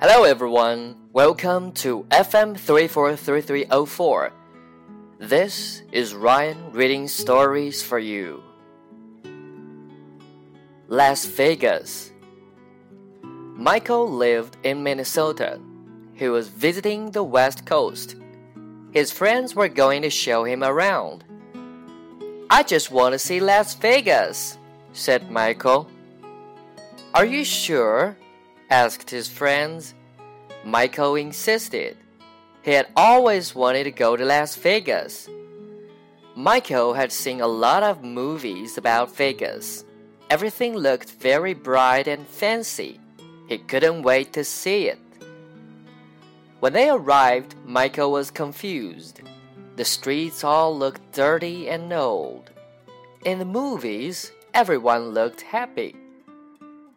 Hello everyone, welcome to FM 343304. This is Ryan reading stories for you. Las Vegas. Michael lived in Minnesota. He was visiting the West Coast. His friends were going to show him around. I just want to see Las Vegas, said Michael. Are you sure? Asked his friends. Michael insisted. He had always wanted to go to Las Vegas. Michael had seen a lot of movies about Vegas. Everything looked very bright and fancy. He couldn't wait to see it. When they arrived, Michael was confused. The streets all looked dirty and old. In the movies, everyone looked happy.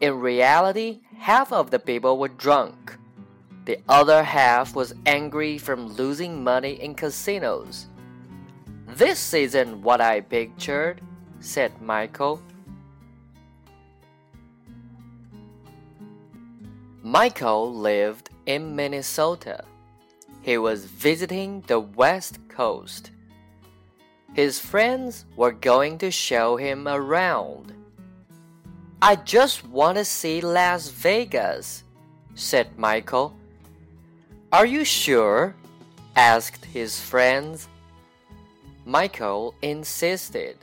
In reality, half of the people were drunk. The other half was angry from losing money in casinos. This isn't what I pictured, said Michael. Michael lived in Minnesota. He was visiting the West Coast. His friends were going to show him around. I just want to see Las Vegas, said Michael. Are you sure? asked his friends. Michael insisted.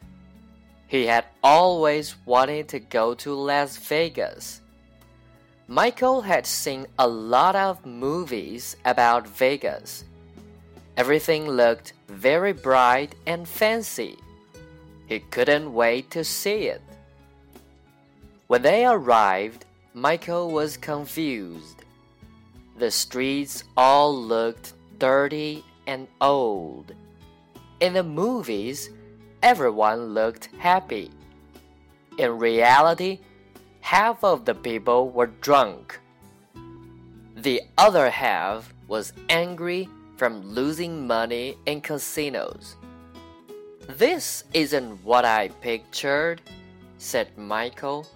He had always wanted to go to Las Vegas. Michael had seen a lot of movies about Vegas. Everything looked very bright and fancy. He couldn't wait to see it. When they arrived, Michael was confused. The streets all looked dirty and old. In the movies, everyone looked happy. In reality, half of the people were drunk. The other half was angry from losing money in casinos. This isn't what I pictured, said Michael.